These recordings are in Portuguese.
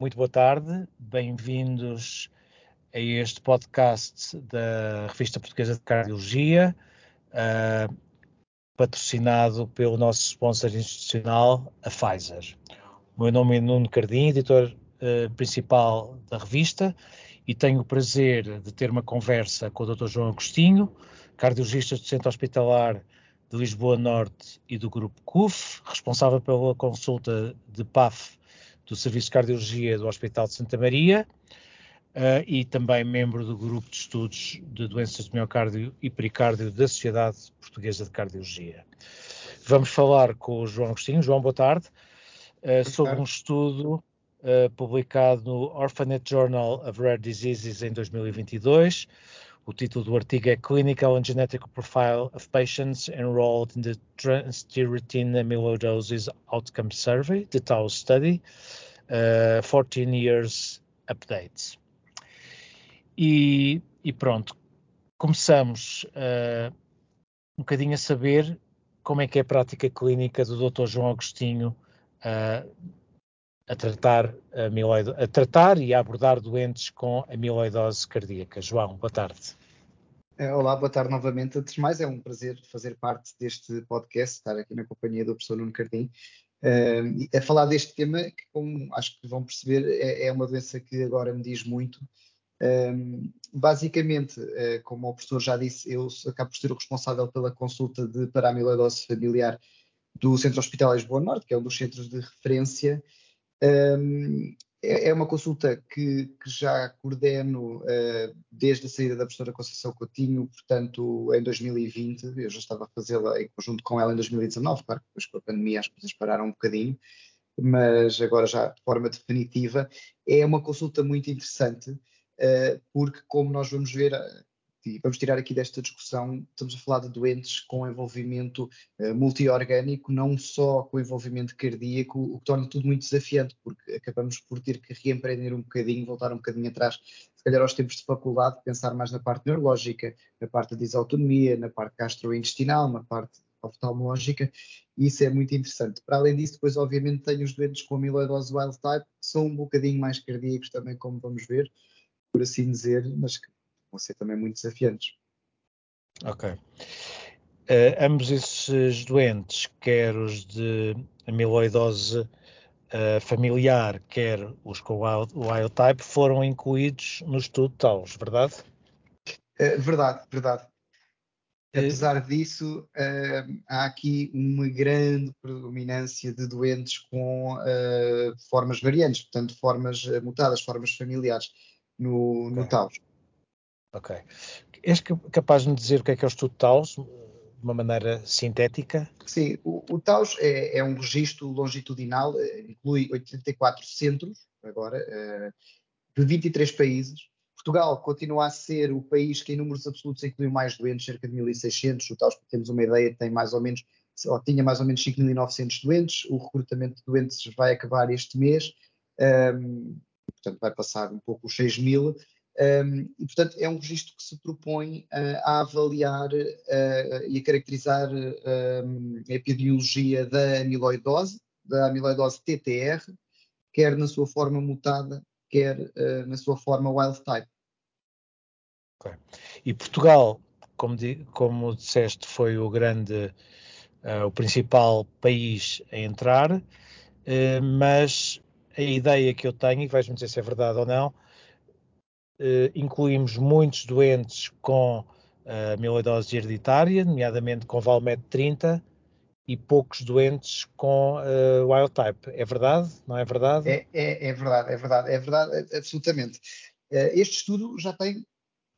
Muito boa tarde, bem-vindos a este podcast da Revista Portuguesa de Cardiologia, uh, patrocinado pelo nosso sponsor institucional, a Pfizer. O meu nome é Nuno Cardim, editor uh, principal da revista, e tenho o prazer de ter uma conversa com o Dr. João Agostinho, cardiologista do Centro Hospitalar de Lisboa Norte e do Grupo CUF, responsável pela consulta de PAF do Serviço de Cardiologia do Hospital de Santa Maria uh, e também membro do Grupo de Estudos de Doenças de Miocárdio e Pericárdio da Sociedade Portuguesa de Cardiologia. Vamos falar com o João Agostinho. João, boa tarde. Uh, sobre um estudo uh, publicado no Orphanet Journal of Rare Diseases em 2022, o título do artigo é Clinical and Genetic Profile of Patients Enrolled in the Transthyretin Amyloidosis Outcome Survey, the TAU Study, uh, 14 Years Updates. E, e pronto, começamos uh, um bocadinho a saber como é que é a prática clínica do Dr. João Agostinho uh, a tratar, a, a tratar e a abordar doentes com amiloidose cardíaca. João, boa tarde. Eh, olá, boa tarde novamente. Antes de mais, é um prazer fazer parte deste podcast, estar aqui na companhia do professor Nuno Cardim, uh, a falar deste tema que, como acho que vão perceber, é, é uma doença que agora me diz muito. Um, basicamente, uh, como o professor já disse, eu acabo por ser o responsável pela consulta de paramiloidose familiar do Centro Hospitalar Lisboa Norte, que é um dos centros de referência. Um, é, é uma consulta que, que já coordeno uh, desde a saída da professora Conceição Coutinho, portanto, em 2020. Eu já estava a fazê-la em conjunto com ela em 2019, claro que depois com a pandemia as coisas pararam um bocadinho, mas agora já de forma definitiva. É uma consulta muito interessante, uh, porque, como nós vamos ver, e vamos tirar aqui desta discussão, estamos a falar de doentes com envolvimento uh, multiorgânico, não só com envolvimento cardíaco, o que torna tudo muito desafiante, porque acabamos por ter que reempreender um bocadinho, voltar um bocadinho atrás, se calhar aos tempos de faculdade, pensar mais na parte neurológica, na parte da desautonomia, na parte gastrointestinal, na parte oftalmológica, e isso é muito interessante. Para além disso, depois obviamente tenho os doentes com amiloidose wild type, que são um bocadinho mais cardíacos também, como vamos ver, por assim dizer, mas que vão ser também muito desafiantes. Ok. Uh, ambos esses doentes, quer os de amiloidose uh, familiar, quer os com wild, wild type, foram incluídos no estudo TAUS, verdade? Uh, verdade, verdade. Apesar disso, há aqui uma grande predominância de doentes com formas variantes, portanto, formas mutadas, formas familiares no, okay. no TAUS. Ok. És capaz de me dizer o que é que é o estudo TAUS, de uma maneira sintética? Sim, o, o TAUS é, é, um registro longitudinal, eh, inclui 84 centros, agora, uh, de 23 países. Portugal continua a ser o país que em números absolutos inclui mais doentes, cerca de 1.600. O TAUS, para termos uma ideia, tem mais ou menos, ou tinha mais ou menos 5.900 doentes. O recrutamento de doentes vai acabar este mês. Um, portanto, vai passar um pouco os 6 mil. Um, e, portanto, é um registro que se propõe uh, a avaliar uh, e a caracterizar uh, a epidemiologia da amiloidose, da amiloidose TTR, quer na sua forma mutada, quer na sua forma wild type. E Portugal, como, como disseste, foi o grande, o principal país a entrar, mas a ideia que eu tenho, e vais-me dizer se é verdade ou não, incluímos muitos doentes com uh, hereditária, nomeadamente com Valmet 30, e poucos doentes com uh, wild type. É verdade? Não é verdade? É, é, é verdade, é verdade, é verdade, absolutamente. Uh, este estudo já tem,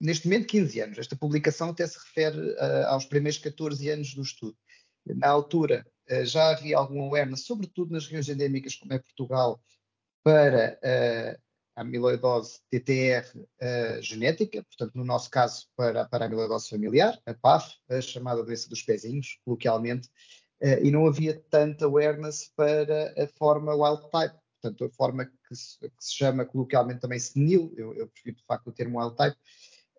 neste momento, 15 anos. Esta publicação até se refere uh, aos primeiros 14 anos do estudo. Na altura, já havia algum awareness, sobretudo nas regiões endémicas, como é Portugal, para a amiloidose TTR uh, genética, portanto, no nosso caso, para, para a amiloidose familiar, a PAF, a chamada doença dos pezinhos, coloquialmente, uh, e não havia tanta awareness para a forma wild type, portanto, a forma que se, que se chama coloquialmente também senil, eu, eu, prefiro de facto o termo wild type,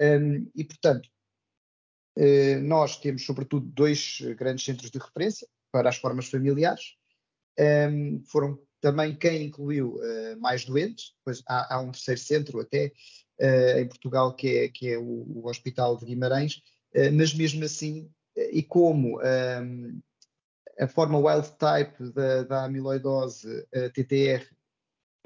um, e portanto, uh, nós temos sobretudo dois grandes centros de referência para as formas familiares, um, foram também quem incluiu uh, mais doentes, depois há, há, um terceiro centro até uh, em Portugal que é, que é o, o Hospital de Guimarães, uh, mas mesmo assim, e como um, a forma wild type da, da amiloidose TTR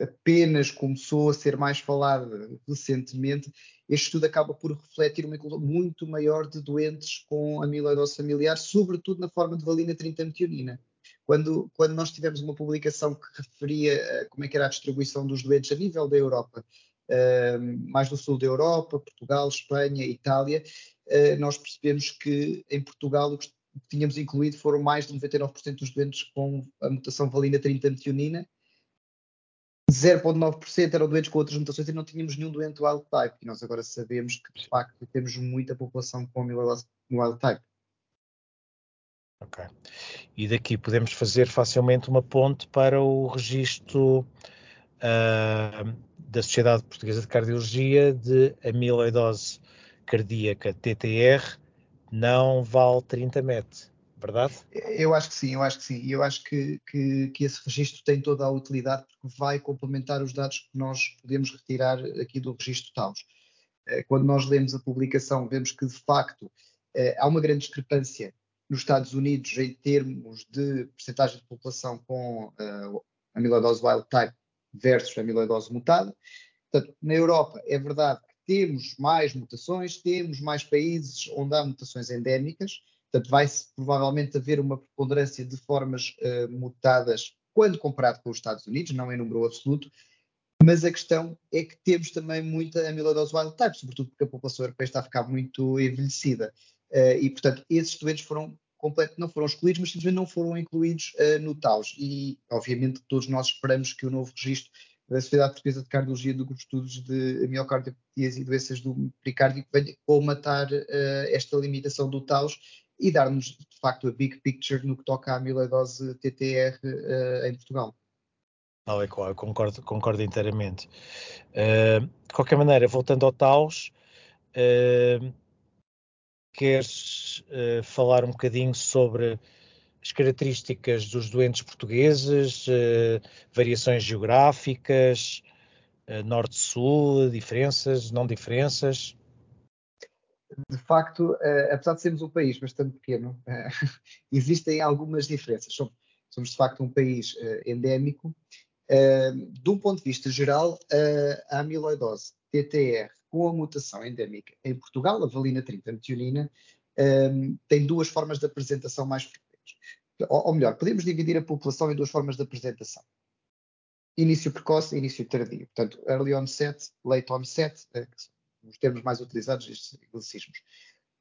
apenas começou a ser mais falada recentemente, este estudo acaba por refletir uma inclusão muito maior de doentes com amiloidose familiar, sobretudo na forma de valina 30-metionina. Quando, quando nós tivemos uma publicação que referia uh, como é que era a distribuição dos doentes a nível da Europa, uh, mais do sul da Europa, Portugal, Espanha, Itália, uh, nós percebemos que em Portugal o que tínhamos incluído foram mais de 99% dos doentes com a mutação valina 30-metionina, 0,9% eram doentes com outras mutações e não tínhamos nenhum doente wild type. E nós agora sabemos que, de facto, temos muita população com wild type. Ok. E daqui podemos fazer facilmente uma ponte para o registro uh, da Sociedade Portuguesa de Cardiologia de amiloidose cardíaca TTR não vale 30 MET, verdade? Eu acho que sim, eu acho que sim. E eu acho que, que, que, esse registro tem toda a utilidade porque vai complementar os dados que nós podemos retirar aqui do registro TAUS. Eh, quando nós lemos a publicação, vemos que, de facto, eh, há uma grande discrepância nos Estados Unidos em termos de percentagem de população com uh, amiloidose wild type versus amiloidose mutada. Portanto, na Europa é verdade que temos mais mutações, temos mais países onde há mutações endémicas, portanto vai provavelmente haver uma preponderância de formas uh, mutadas quando comparado com os Estados Unidos, não em número absoluto, mas a questão é que temos também muita amiloidose wild type, sobretudo porque a população europeia está a ficar muito envelhecida. Uh, e, portanto, esses doentes foram não foram excluídos, mas simplesmente não foram incluídos uh, no TAUS. E, obviamente, todos nós esperamos que o novo registro da Sociedade Portuguesa de Cardiologia do Grupo de Estudos de Miocardiopatias e Doenças do Pericárdio venha colmatar uh, esta limitação do TAUS e dar-nos, de facto, a big picture no que toca à amiloidose TTR uh, em Portugal. Não, é claro, concordo, concordo inteiramente. De qualquer maneira, voltando ao TAUS, queres uh, falar um bocadinho sobre as características dos doentes portugueses, uh, variações geográficas, uh, norte-sul, diferenças, não diferenças? De facto, apesar de sermos um país bastante pequeno, existem algumas diferenças. Somos, somos, de facto um país endémico. de um ponto de vista geral, a amiloidose TTR com a mutação endémica em Portugal, a valina 30 metionina, um, tem duas formas de apresentação mais frequentes. Ou, ou, melhor, podemos dividir a população em duas formas de apresentação. Início precoce e início tardio. Portanto, early onset, late onset, são os termos mais utilizados nestes anglicismos.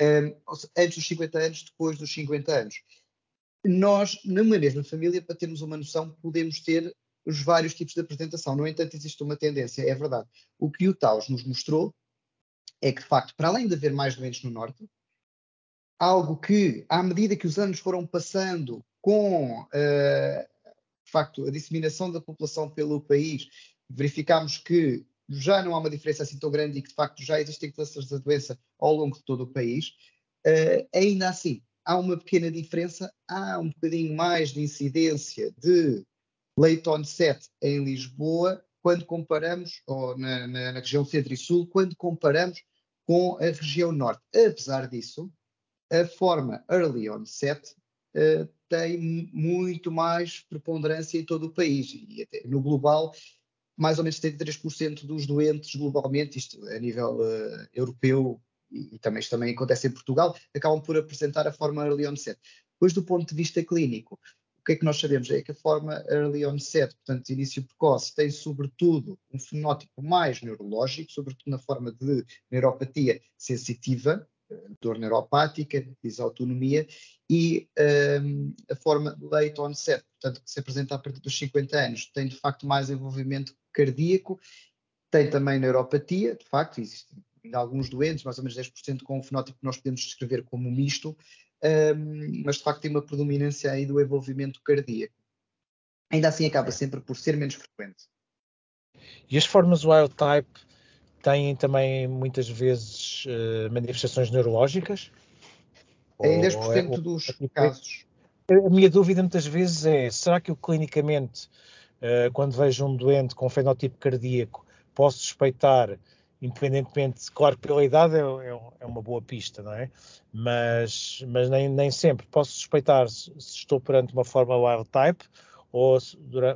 Um, antes dos 50 anos, depois dos 50 anos. Nós, numa mesma família, para termos uma noção, podemos ter os vários tipos de apresentação. No entanto, existe uma tendência, é verdade. O que o Taus nos mostrou é que, de facto, para além de haver mais doentes no norte, algo que, à medida que os anos foram passando com, uh, de facto, a disseminação da população pelo país, verificámos que já não há uma diferença assim tão grande e que, de facto, já existem clusters da doença ao longo de todo o país. Uh, ainda assim, há uma pequena diferença, há um bocadinho mais de incidência de late onset em Lisboa, quando comparamos, ou na, na, na, região centro e sul, quando comparamos com a região norte. Apesar disso, a forma early onset uh, tem muito mais preponderância em todo o país e até no global mais ou menos 73% dos doentes globalmente, isto a nível uh, europeu e, e, também isto também acontece em Portugal, acabam por apresentar a forma early onset. Depois do ponto de vista clínico, que é que nós sabemos? É que a forma early onset, portanto, início precoce, tem sobretudo um fenótipo mais neurológico, sobretudo na forma de neuropatia sensitiva, eh, dor neuropática, disautonomia, e um, a forma late onset, portanto, que se apresenta a partir dos 50 anos, tem de facto mais envolvimento cardíaco, tem também neuropatia, de facto, existem alguns doentes, mais ou menos 10% com um fenótipo que nós podemos descrever como misto, um, mas de facto tem uma predominância aí do envolvimento cardíaco. Ainda assim acaba sempre por ser menos frequente. E as formas wild type têm também muitas vezes uh, manifestações neurológicas? Em 10% é, dos casos. A minha dúvida muitas vezes é: será que eu clinicamente uh, quando vejo um doente com fenotipo cardíaco, posso suspeitar, independentemente, claro que pela idade é, é, é uma boa pista, não é? Mas, mas nem, nem sempre posso suspeitar se, se estou perante uma forma wild type ou,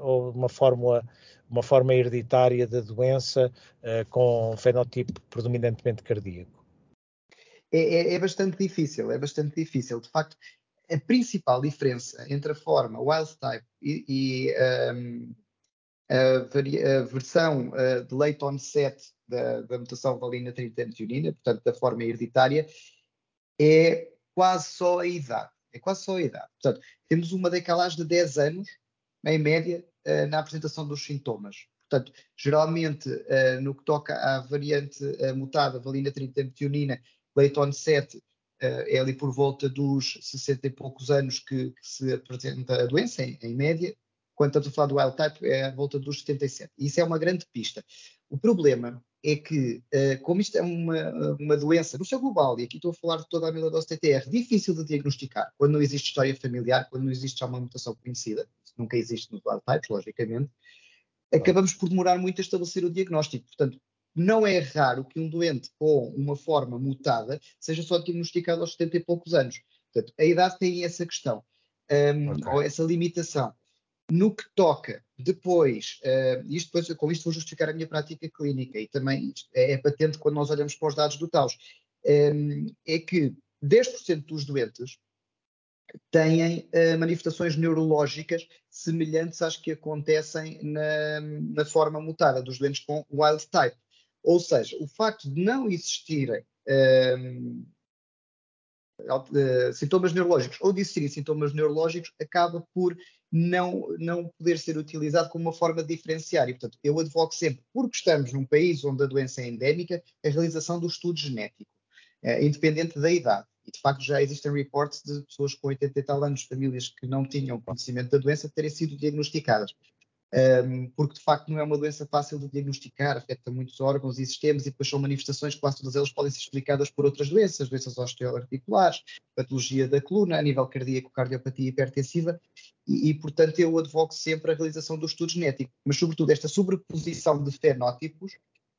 ou uma fórmula uma forma hereditária da doença uh, com fenotipo predominantemente cardíaco? É, é, é, bastante difícil, é bastante difícil. De facto, a principal diferença entre a forma wild type e, e um, a, a, versão uh, de late onset da, da mutação valina 30 metionina, portanto, da forma hereditária, é quase só a idade. É quase só a idade. Portanto, temos uma decalagem de 10 anos, em média, uh, na apresentação dos sintomas. Portanto, geralmente, uh, no que toca à variante uh, mutada, valina 30 metionina, late onset, é ali por volta dos 60 e poucos anos que, que se apresenta a doença, em, em média, quando estamos a falar do wild type, é à volta dos 77. Isso é uma grande pista. O problema é que, como isto é uma, uma doença no seu global, e aqui estou a falar de toda a amiloidose TTR, difícil de diagnosticar, quando não existe história familiar, quando não existe já uma mutação conhecida, nunca existe nos types, logicamente, acabamos por demorar muito a estabelecer o diagnóstico. Portanto, não é raro que um doente com uma forma mutada seja só diagnosticado aos 70 e poucos anos. Portanto, a idade tem essa questão, um, okay. ou essa limitação. No que toca depois, uh, isto depois, com isto vou justificar a minha prática clínica e também é, é patente quando nós olhamos para os dados do TAUS, um, é que 10% dos doentes têm uh, manifestações neurológicas semelhantes às que acontecem na, na, forma mutada dos doentes com wild type. Ou seja, o facto de não existirem uh, uh, sintomas neurológicos ou de existirem sintomas neurológicos acaba por não, não poder ser utilizado como uma forma de diferenciar. E, portanto, eu advogo sempre, porque estamos num país onde a doença é endémica, a realização do estudo genético, independente da idade. E de facto já existem reportes de pessoas com 80 e tal anos, famílias que não tinham conhecimento da doença, terem sido diagnosticadas. Um, porque de facto não é uma doença fácil de diagnosticar, afeta muitos órgãos e sistemas e depois são manifestações que quase todas elas podem ser explicadas por outras doenças, doenças osteoarticulares, patologia da coluna, a nível cardíaco, cardiopatia hipertensiva e, e, portanto eu advogo sempre a realização do estudo genético, mas sobretudo esta sobreposição de fenótipos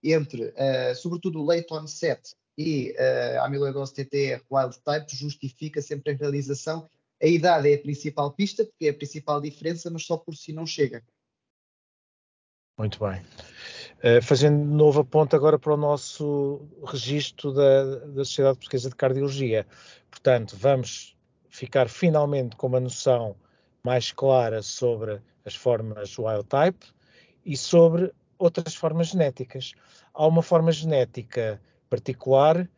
entre, uh, sobretudo o late onset e uh, a amiloidose TTR wild type justifica sempre a realização. A idade é a principal pista, porque é a principal diferença, mas só por si não chega. Muito bem. Uh, fazendo de novo a ponta agora para o nosso registro da, da Sociedade Portuguesa de Cardiologia. Portanto, vamos ficar finalmente com uma noção mais clara sobre as formas wild type e sobre outras formas genéticas. Há uma forma genética particular,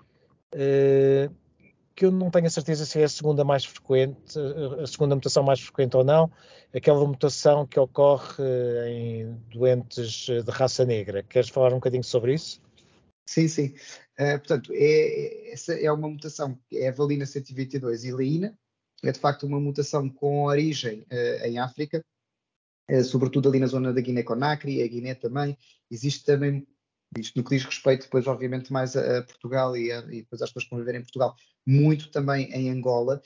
eh, que eu não tenho a certeza se é a segunda mais frequente, eh, a segunda mutação mais frequente ou não, aquela mutação que ocorre em doentes de raça negra. Queres falar um bocadinho sobre isso? Sim, sim. Uh, portanto, é, essa é uma mutação é a valina 122 ileína, é de facto uma mutação com origem uh, em África, uh, sobretudo ali na zona da Guiné-Conakry, a Guiné também. Existe também isto no que diz respeito depois, obviamente, mais a, Portugal e, a, e, depois às pessoas que conviverem em Portugal, muito também em Angola.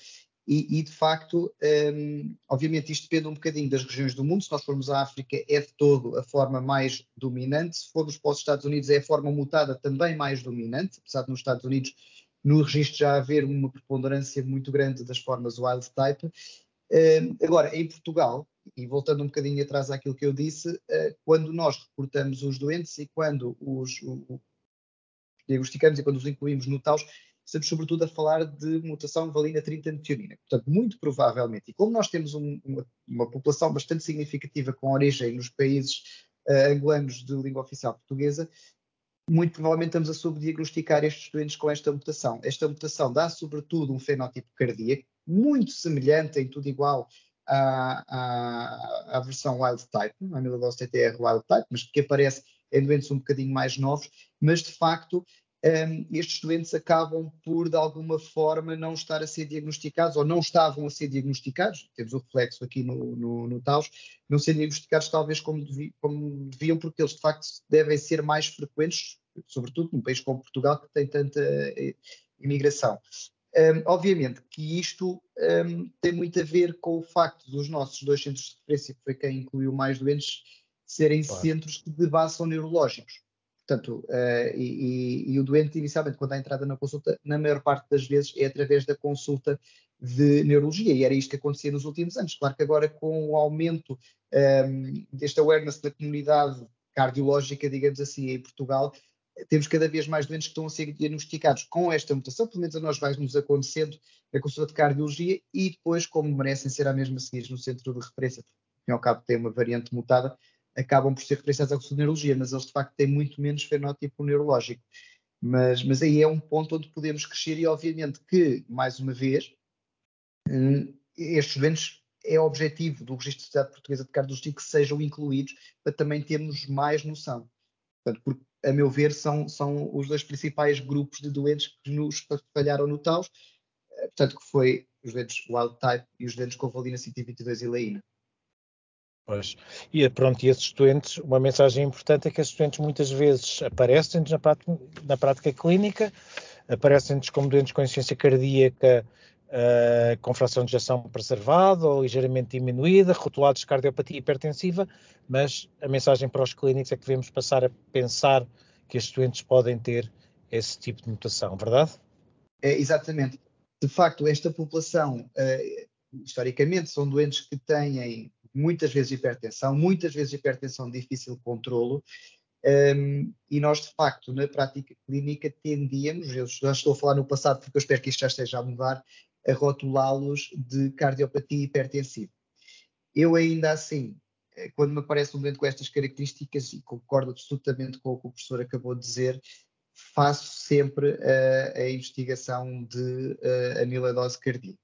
E, e de facto, um, obviamente, isto depende um bocadinho das regiões do mundo. Se nós formos à África, é de todo a forma mais dominante. Se formos para os Estados Unidos, é a forma mutada também mais dominante, apesar de nos Estados Unidos, no registro já haver uma preponderância muito grande das formas wild type. Agora, em Portugal, e voltando um bocadinho atrás àquilo que eu disse, eh, quando nós reportamos os doentes e quando os, os diagnosticamos e quando os incluímos no TAUS, estamos sobretudo a falar de mutação valina 30 metionina. Portanto, muito provavelmente, e como nós temos um, uma, uma, população bastante significativa com origem nos países uh, angolanos de língua oficial portuguesa, muito provavelmente estamos a subdiagnosticar estes doentes com esta mutação. Esta mutação dá sobretudo um fenótipo cardíaco, muito semelhante, em tudo igual, à, à, à versão wild type, a amiloidose TTR wild type, mas que aparece em doentes um bocadinho mais novos, mas de facto um, estes doentes acabam por, de alguma forma, não estar a ser diagnosticados ou não estavam a ser diagnosticados, temos o reflexo aqui no, no, no TAUS, não ser diagnosticados talvez como, como deviam, porque eles de facto devem ser mais frequentes, sobretudo num país como Portugal, que tem tanta eh, imigração. Um, obviamente que isto um, tem muito a ver com o facto dos nossos dois centros de referência, que foi quem incluiu mais doentes, serem claro. centros de base são neurológicos. Portanto, uh, e, e, e, o doente, inicialmente, quando há entrada na consulta, na maior parte das vezes é através da consulta de neurologia, e era isto que acontecia nos últimos anos. Claro que agora, com o aumento um, deste awareness da comunidade cardiológica, digamos assim, em Portugal, temos cada vez mais doentes que estão a ser diagnosticados com esta mutação, pelo menos a nós vai-nos acontecendo na consulta de cardiologia, e depois, como merecem ser a mesma seguir no centro de referência, porque ao cabo tem uma variante mutada, acabam por ser referenciados à consulta de neurologia, mas eles de facto têm muito menos fenótipo neurológico. Mas, mas aí é um ponto onde podemos crescer e obviamente que, mais uma vez, hum, estes doentes é objetivo do Registro de Sociedade Portuguesa de Cardiologia que sejam incluídos para também termos mais noção. Portanto, porque, a meu ver, são, são os dois principais grupos de doentes que nos falharam no TAUS, eh, portanto, que foi os doentes wild type e os doentes com valina 122 e leína. Pois. E pronto, e esses doentes, uma mensagem importante é que esses doentes muitas vezes aparecem na prática, na prática clínica, aparecem-nos como doentes com insuficiência cardíaca uh, com fração de ejeção preservada ou ligeiramente diminuída, rotulados de cardiopatia hipertensiva, mas a mensagem para os clínicos é que devemos passar a pensar que estes doentes podem ter esse tipo de mutação, verdade? É, exatamente. De facto, esta população, uh, historicamente, são doentes que têm muitas vezes hipertensão, muitas vezes hipertensão de difícil controlo, um, e nós, de facto, na prática clínica, tendíamos, eu já estou a falar no passado porque eu espero que isto já esteja a mudar, a rotulá-los de cardiopatia hipertensiva. Eu ainda assim, eh, quando me aparece um doente com estas características, e concordo absolutamente com o que o professor acabou de dizer, faço sempre uh, a investigação de uh, amiloidose cardíaca.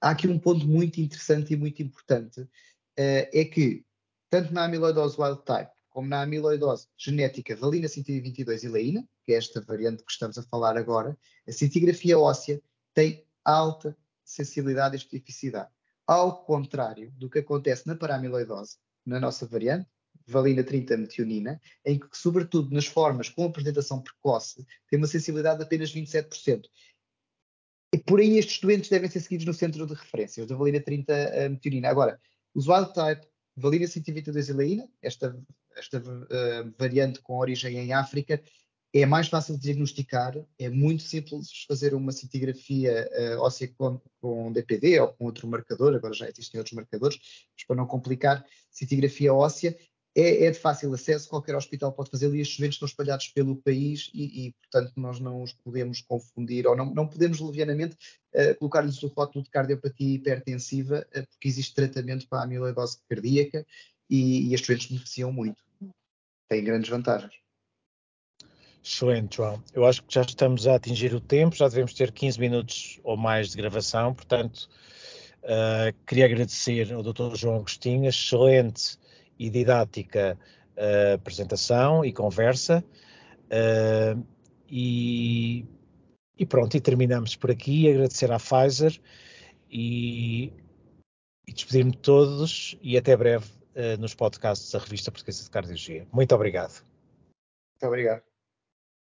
Há aqui um ponto muito interessante e muito importante, uh, é que, tanto na amiloidose wild type, como na amiloidose genética valina 122 e leína, que é esta variante que estamos a falar agora, a cintigrafia óssea tem alta sensibilidade e especificidade. Ao contrário do que acontece na paramiloidose, na nossa variante, valina 30 metionina, em que, sobretudo nas formas com apresentação precoce, tem uma sensibilidade de apenas 27%. E por aí estes doentes devem ser seguidos no centro de referência, os da valina 30 metionina. Agora, os wild type, valina 122 ileína, esta, esta uh, variante com origem em África, é mais fácil de diagnosticar, é muito simples fazer uma cintigrafia uh, óssea com, com, DPD ou com outro marcador, agora já existem outros marcadores, mas para não complicar, cintigrafia óssea é, é de fácil acesso, qualquer hospital pode fazê-lo e estes eventos estão espalhados pelo país e, e, portanto, nós não os podemos confundir ou não, não podemos levianamente uh, colocar-lhes o rótulo de cardiopatia hipertensiva, uh, porque existe tratamento para a amiloidose cardíaca e, e estes eventos beneficiam muito, têm grandes vantagens. Excelente, João. Eu acho que já estamos a atingir o tempo, já devemos ter 15 minutos ou mais de gravação, portanto, uh, queria agradecer ao Dr. João Agostinho excelente e didática uh, apresentação e conversa. Uh, e, e, pronto, e terminamos por aqui. Agradecer à Pfizer e, e despedir-me de todos e até breve nos podcasts da Revista Portuguesa de Cardiologia. Muito obrigado. Muito obrigado.